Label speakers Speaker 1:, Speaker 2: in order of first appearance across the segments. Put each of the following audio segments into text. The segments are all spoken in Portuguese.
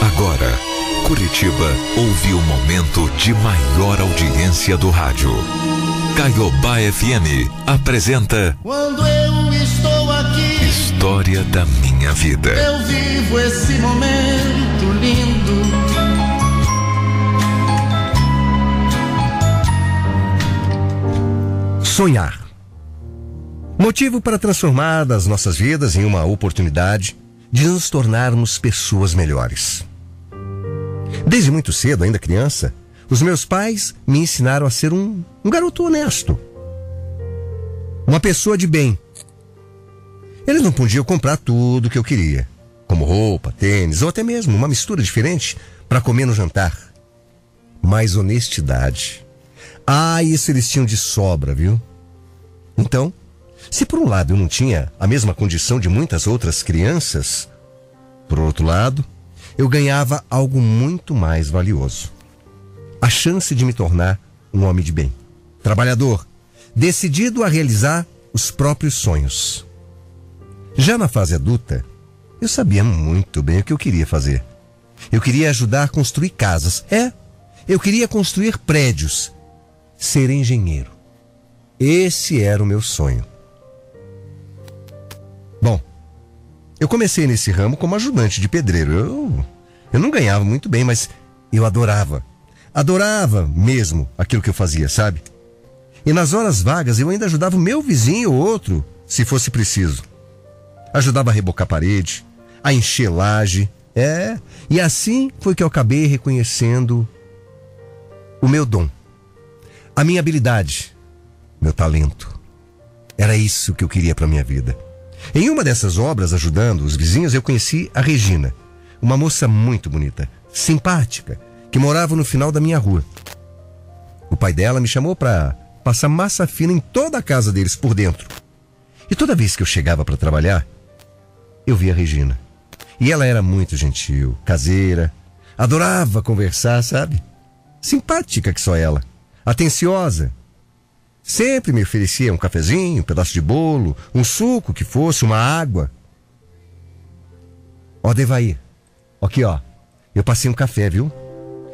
Speaker 1: Agora, Curitiba ouve o momento de maior audiência do rádio. Caiobá FM apresenta
Speaker 2: Quando eu estou aqui,
Speaker 1: História da Minha Vida.
Speaker 2: eu vivo esse momento lindo.
Speaker 3: Sonhar. Motivo para transformar as nossas vidas em uma oportunidade de nos tornarmos pessoas melhores. Desde muito cedo, ainda criança, os meus pais me ensinaram a ser um, um garoto honesto. Uma pessoa de bem. Eles não podiam comprar tudo o que eu queria, como roupa, tênis ou até mesmo uma mistura diferente para comer no jantar. Mas honestidade. Ah, isso eles tinham de sobra, viu? Então, se por um lado eu não tinha a mesma condição de muitas outras crianças, por outro lado, eu ganhava algo muito mais valioso: a chance de me tornar um homem de bem, trabalhador, decidido a realizar os próprios sonhos. Já na fase adulta, eu sabia muito bem o que eu queria fazer. Eu queria ajudar a construir casas. É, eu queria construir prédios, ser engenheiro. Esse era o meu sonho. Eu comecei nesse ramo como ajudante de pedreiro. Eu, eu não ganhava muito bem, mas eu adorava. Adorava mesmo aquilo que eu fazia, sabe? E nas horas vagas eu ainda ajudava o meu vizinho ou outro, se fosse preciso. Ajudava a rebocar parede, a encher laje. É, e assim foi que eu acabei reconhecendo o meu dom, a minha habilidade, meu talento. Era isso que eu queria para minha vida. Em uma dessas obras, ajudando os vizinhos, eu conheci a Regina, uma moça muito bonita, simpática, que morava no final da minha rua. O pai dela me chamou para passar massa fina em toda a casa deles por dentro. E toda vez que eu chegava para trabalhar, eu via a Regina. E ela era muito gentil, caseira, adorava conversar, sabe? Simpática que só ela, atenciosa. Sempre me oferecia um cafezinho, um pedaço de bolo, um suco que fosse, uma água. Ó, Devaí, aqui ó, eu passei um café, viu?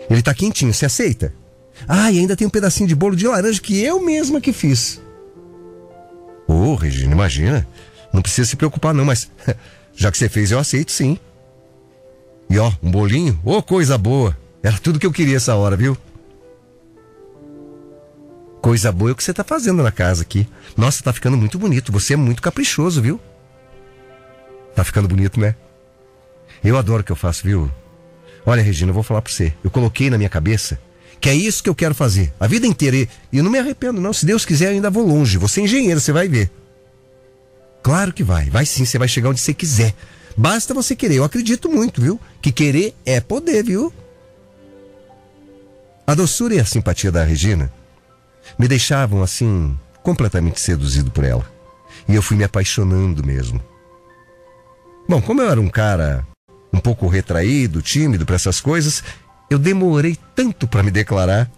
Speaker 3: Ele tá quentinho, você aceita? Ah, e ainda tem um pedacinho de bolo de laranja que eu mesma que fiz. Ô, oh, Regina, imagina. Não precisa se preocupar não, mas já que você fez, eu aceito sim. E ó, um bolinho, ô oh, coisa boa. Era tudo que eu queria essa hora, viu? Coisa boa é o que você tá fazendo na casa aqui. Nossa, tá ficando muito bonito. Você é muito caprichoso, viu? Tá ficando bonito, né? Eu adoro o que eu faço, viu? Olha, Regina, eu vou falar pra você. Eu coloquei na minha cabeça que é isso que eu quero fazer. A vida inteira. E eu não me arrependo, não. Se Deus quiser, eu ainda vou longe. Você é engenheiro, você vai ver. Claro que vai. Vai sim, você vai chegar onde você quiser. Basta você querer. Eu acredito muito, viu? Que querer é poder, viu? A doçura e a simpatia da Regina me deixavam assim completamente seduzido por ela. E eu fui me apaixonando mesmo. Bom, como eu era um cara um pouco retraído, tímido para essas coisas, eu demorei tanto para me declarar.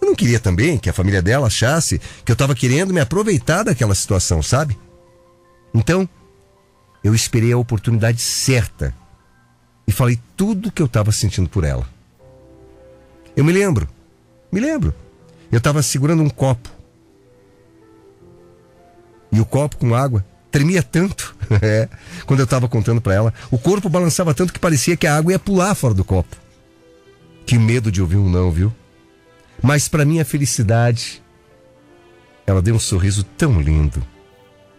Speaker 3: Eu não queria também que a família dela achasse que eu estava querendo me aproveitar daquela situação, sabe? Então, eu esperei a oportunidade certa e falei tudo o que eu estava sentindo por ela. Eu me lembro, me lembro. Eu estava segurando um copo. E o copo com água tremia tanto, é, quando eu estava contando para ela. O corpo balançava tanto que parecia que a água ia pular fora do copo. Que medo de ouvir um não, viu? Mas para minha felicidade, ela deu um sorriso tão lindo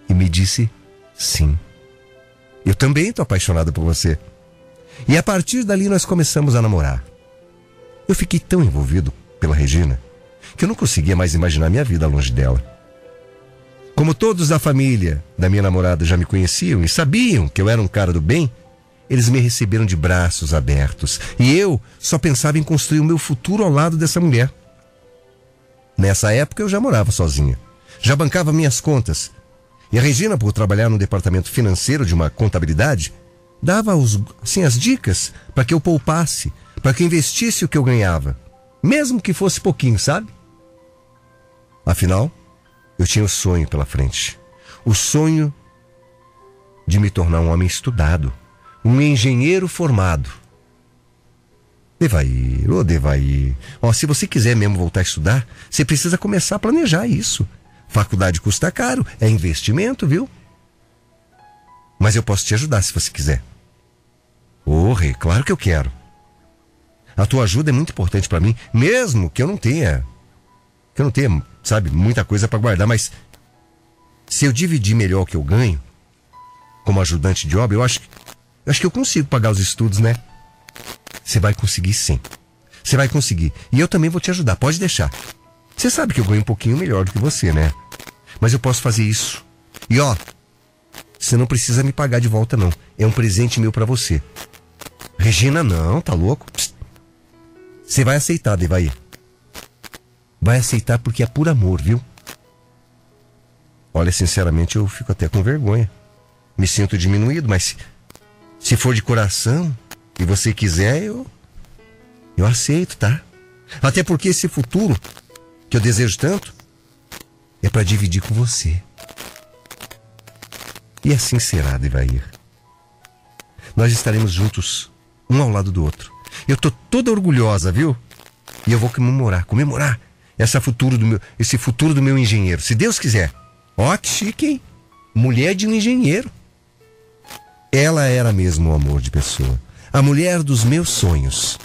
Speaker 3: e me disse sim. Eu também estou apaixonada por você. E a partir dali nós começamos a namorar. Eu fiquei tão envolvido pela Regina que eu não conseguia mais imaginar minha vida longe dela. Como todos da família da minha namorada já me conheciam e sabiam que eu era um cara do bem, eles me receberam de braços abertos e eu só pensava em construir o meu futuro ao lado dessa mulher. Nessa época eu já morava sozinha, já bancava minhas contas. E a Regina, por trabalhar no departamento financeiro de uma contabilidade, dava os, assim, as dicas para que eu poupasse, para que eu investisse o que eu ganhava, mesmo que fosse pouquinho, sabe? Afinal, eu tinha o um sonho pela frente. O sonho de me tornar um homem estudado, um engenheiro formado. Devair, ô Devair. Ó, se você quiser mesmo voltar a estudar, você precisa começar a planejar isso. Faculdade custa caro, é investimento, viu? Mas eu posso te ajudar se você quiser. Ô, Rei, claro que eu quero. A tua ajuda é muito importante para mim, mesmo que eu não tenha. Que eu não tenha, sabe, muita coisa para guardar, mas se eu dividir melhor o que eu ganho, como ajudante de obra, eu acho, eu acho que eu consigo pagar os estudos, né? Você vai conseguir sim. Você vai conseguir. E eu também vou te ajudar, pode deixar. Você sabe que eu ganho um pouquinho melhor do que você, né? Mas eu posso fazer isso. E ó, você não precisa me pagar de volta, não. É um presente meu para você. Regina, não, tá louco? Você vai aceitar, Devair. Vai aceitar porque é por amor, viu? Olha, sinceramente, eu fico até com vergonha. Me sinto diminuído, mas se for de coração e você quiser, eu. Eu aceito, tá? Até porque esse futuro que eu desejo tanto é para dividir com você. E assim será, Devair. Nós estaremos juntos, um ao lado do outro. Eu tô toda orgulhosa, viu? E eu vou comemorar, comemorar essa futuro do meu, esse futuro do meu engenheiro, se Deus quiser. Ó, que chique, hein? Mulher de um engenheiro. Ela era mesmo o um amor de pessoa. A mulher dos meus sonhos.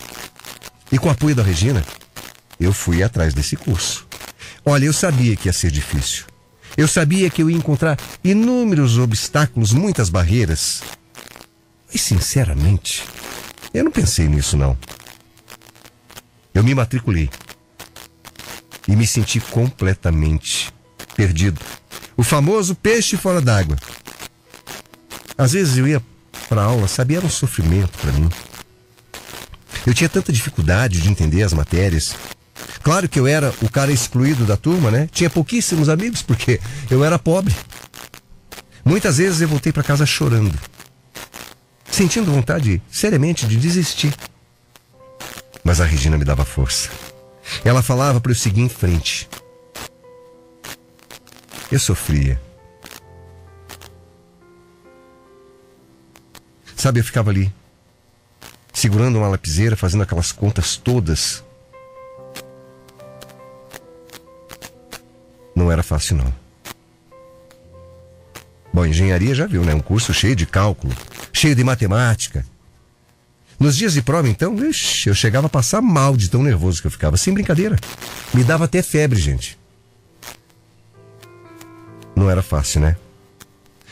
Speaker 3: E com o apoio da Regina, eu fui atrás desse curso. Olha, eu sabia que ia ser difícil. Eu sabia que eu ia encontrar inúmeros obstáculos, muitas barreiras. Mas, sinceramente, eu não pensei nisso, não. Eu me matriculei. E me senti completamente perdido. O famoso peixe fora d'água. Às vezes eu ia para aula, sabia, era um sofrimento para mim. Eu tinha tanta dificuldade de entender as matérias. Claro que eu era o cara excluído da turma, né? Tinha pouquíssimos amigos porque eu era pobre. Muitas vezes eu voltei para casa chorando, sentindo vontade, seriamente, de desistir. Mas a Regina me dava força. Ela falava para eu seguir em frente. Eu sofria. Sabe, eu ficava ali, segurando uma lapiseira, fazendo aquelas contas todas. Não era fácil, não. Bom, engenharia já viu, né? Um curso cheio de cálculo, cheio de matemática. Nos dias de prova, então, eu chegava a passar mal de tão nervoso que eu ficava. Sem brincadeira. Me dava até febre, gente. Não era fácil, né?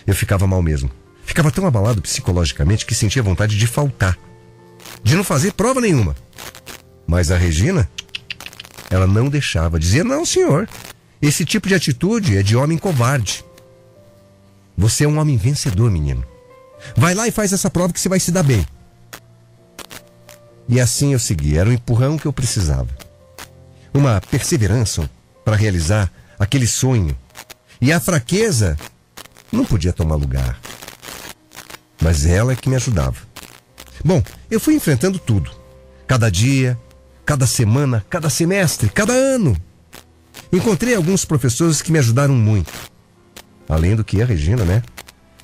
Speaker 3: Eu ficava mal mesmo. Ficava tão abalado psicologicamente que sentia vontade de faltar, de não fazer prova nenhuma. Mas a Regina, ela não deixava, dizia: Não, senhor, esse tipo de atitude é de homem covarde. Você é um homem vencedor, menino. Vai lá e faz essa prova que você vai se dar bem. E assim eu segui, era o empurrão que eu precisava. Uma perseverança para realizar aquele sonho e a fraqueza não podia tomar lugar. Mas ela é que me ajudava. Bom, eu fui enfrentando tudo. Cada dia, cada semana, cada semestre, cada ano. Encontrei alguns professores que me ajudaram muito. Além do que a Regina, né?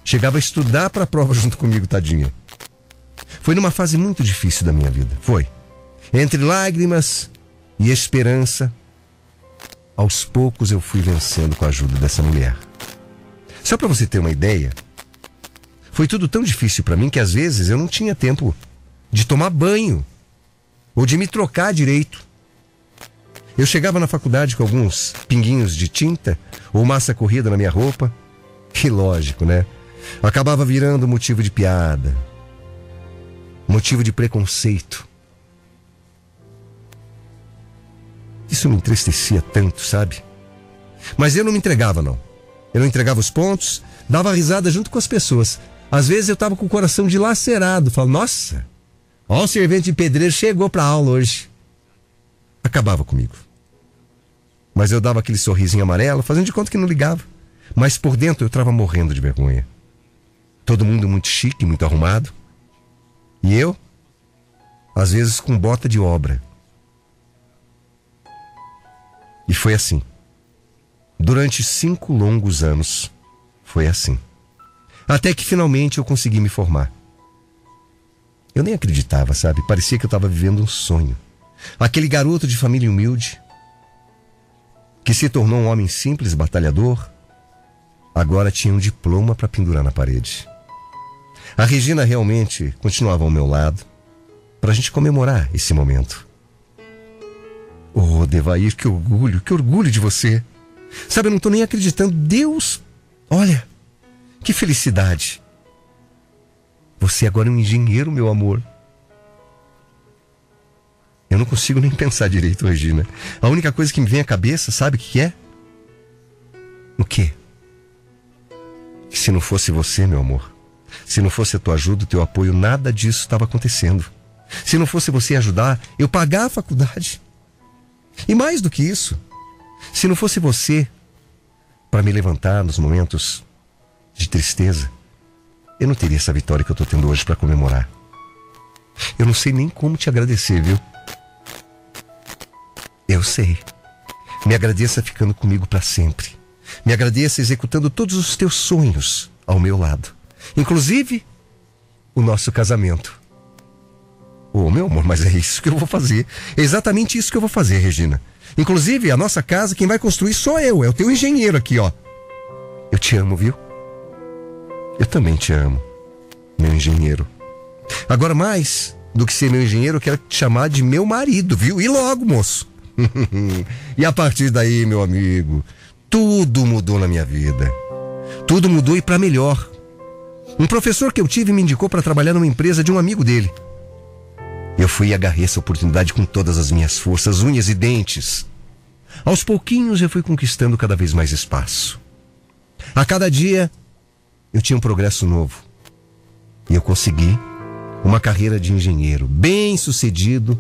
Speaker 3: Chegava a estudar para a prova junto comigo, tadinha. Foi numa fase muito difícil da minha vida. Foi. Entre lágrimas e esperança, aos poucos eu fui vencendo com a ajuda dessa mulher. Só para você ter uma ideia, foi tudo tão difícil para mim que às vezes eu não tinha tempo de tomar banho ou de me trocar direito. Eu chegava na faculdade com alguns pinguinhos de tinta ou massa corrida na minha roupa. E lógico, né? Acabava virando motivo de piada, motivo de preconceito. Isso me entristecia tanto, sabe? Mas eu não me entregava, não. Eu não entregava os pontos, dava risada junto com as pessoas. Às vezes eu tava com o coração dilacerado, falava, nossa, ó o servente de pedreiro chegou pra aula hoje. Acabava comigo. Mas eu dava aquele sorrisinho amarelo, fazendo de conta que não ligava. Mas por dentro eu tava morrendo de vergonha. Todo mundo muito chique, muito arrumado. E eu, às vezes com bota de obra. E foi assim. Durante cinco longos anos, foi assim. Até que finalmente eu consegui me formar. Eu nem acreditava, sabe? Parecia que eu estava vivendo um sonho. Aquele garoto de família humilde, que se tornou um homem simples, batalhador, agora tinha um diploma para pendurar na parede. A Regina realmente continuava ao meu lado para a gente comemorar esse momento. Oh, Devair, que orgulho, que orgulho de você. Sabe, eu não estou nem acreditando. Deus, olha, que felicidade. Você agora é um engenheiro, meu amor. Eu não consigo nem pensar direito, Regina. A única coisa que me vem à cabeça, sabe o que é? O quê? Que se não fosse você, meu amor, se não fosse a tua ajuda, o teu apoio, nada disso estava acontecendo. Se não fosse você ajudar, eu pagar a faculdade. E mais do que isso, se não fosse você para me levantar nos momentos de tristeza, eu não teria essa vitória que eu estou tendo hoje para comemorar. Eu não sei nem como te agradecer, viu? Eu sei. Me agradeça ficando comigo para sempre. Me agradeça executando todos os teus sonhos ao meu lado. Inclusive o nosso casamento. Oh, meu amor, mas é isso que eu vou fazer. É exatamente isso que eu vou fazer, Regina. Inclusive, a nossa casa, quem vai construir sou eu. É o teu engenheiro aqui, ó. Eu te amo, viu? Eu também te amo, meu engenheiro. Agora, mais do que ser meu engenheiro, eu quero te chamar de meu marido, viu? E logo, moço. e a partir daí, meu amigo, tudo mudou na minha vida. Tudo mudou e para melhor. Um professor que eu tive me indicou para trabalhar numa empresa de um amigo dele. Eu fui e agarrei essa oportunidade com todas as minhas forças, unhas e dentes. Aos pouquinhos eu fui conquistando cada vez mais espaço. A cada dia eu tinha um progresso novo. E eu consegui uma carreira de engenheiro bem sucedido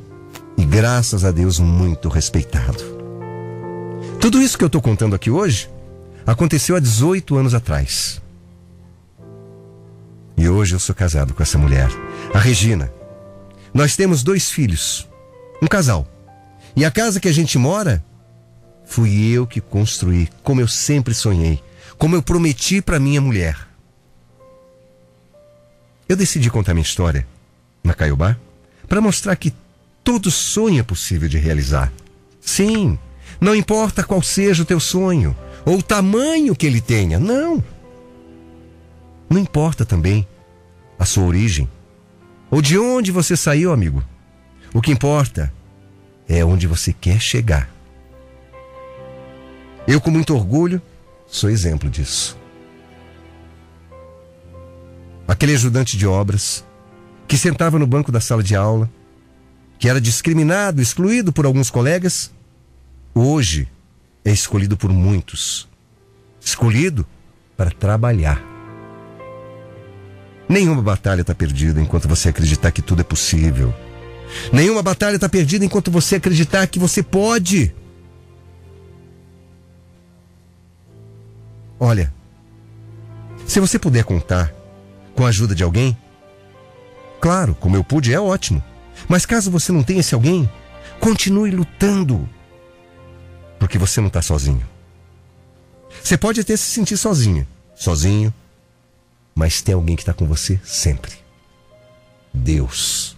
Speaker 3: e, graças a Deus, muito respeitado. Tudo isso que eu estou contando aqui hoje aconteceu há 18 anos atrás. E hoje eu sou casado com essa mulher, a Regina. Nós temos dois filhos, um casal. E a casa que a gente mora, fui eu que construí, como eu sempre sonhei, como eu prometi para minha mulher. Eu decidi contar minha história na Caiobá para mostrar que todo sonho é possível de realizar. Sim, não importa qual seja o teu sonho ou o tamanho que ele tenha, não. Não importa também a sua origem ou de onde você saiu, amigo. O que importa é onde você quer chegar. Eu, com muito orgulho, sou exemplo disso aquele ajudante de obras, que sentava no banco da sala de aula, que era discriminado, excluído por alguns colegas, hoje é escolhido por muitos. Escolhido para trabalhar. Nenhuma batalha está perdida enquanto você acreditar que tudo é possível. Nenhuma batalha está perdida enquanto você acreditar que você pode. Olha, se você puder contar com a ajuda de alguém? Claro, como eu pude, é ótimo. Mas caso você não tenha esse alguém, continue lutando. Porque você não está sozinho. Você pode até se sentir sozinho, sozinho, mas tem alguém que está com você sempre. Deus.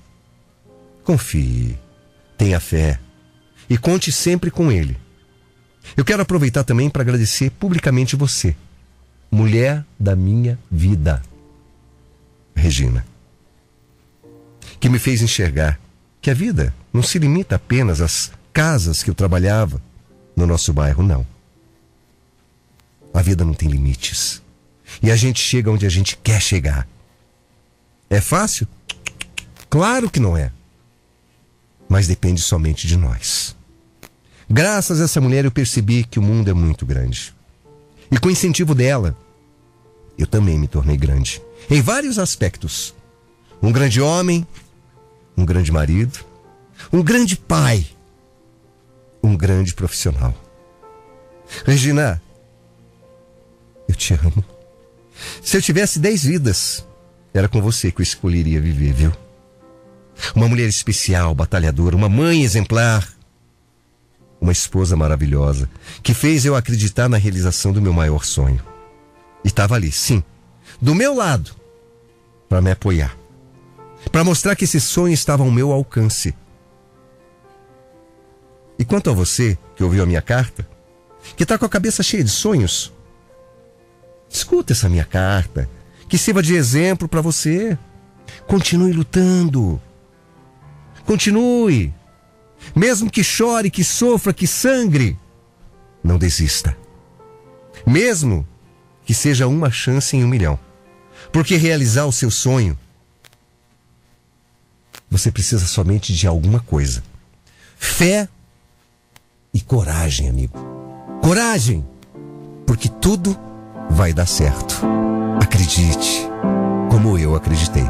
Speaker 3: Confie, tenha fé e conte sempre com Ele. Eu quero aproveitar também para agradecer publicamente você, mulher da minha vida. Regina, que me fez enxergar que a vida não se limita apenas às casas que eu trabalhava no nosso bairro, não. A vida não tem limites. E a gente chega onde a gente quer chegar. É fácil? Claro que não é. Mas depende somente de nós. Graças a essa mulher eu percebi que o mundo é muito grande. E com o incentivo dela, eu também me tornei grande em vários aspectos. Um grande homem, um grande marido, um grande pai, um grande profissional. Regina, eu te amo. Se eu tivesse dez vidas, era com você que eu escolheria viver, viu? Uma mulher especial, batalhadora, uma mãe exemplar, uma esposa maravilhosa, que fez eu acreditar na realização do meu maior sonho. E estava ali, sim, do meu lado, para me apoiar.
Speaker 4: para mostrar que esse sonho estava ao meu alcance. E quanto a você, que ouviu a minha carta, que está com a cabeça cheia de sonhos, escuta essa minha carta, que sirva de exemplo para você. Continue lutando. Continue. Mesmo que chore, que sofra, que sangre, não desista. Mesmo que seja uma chance em um milhão. Porque realizar o seu sonho, você precisa somente de alguma coisa: fé e coragem, amigo. Coragem! Porque tudo vai dar certo. Acredite, como eu acreditei.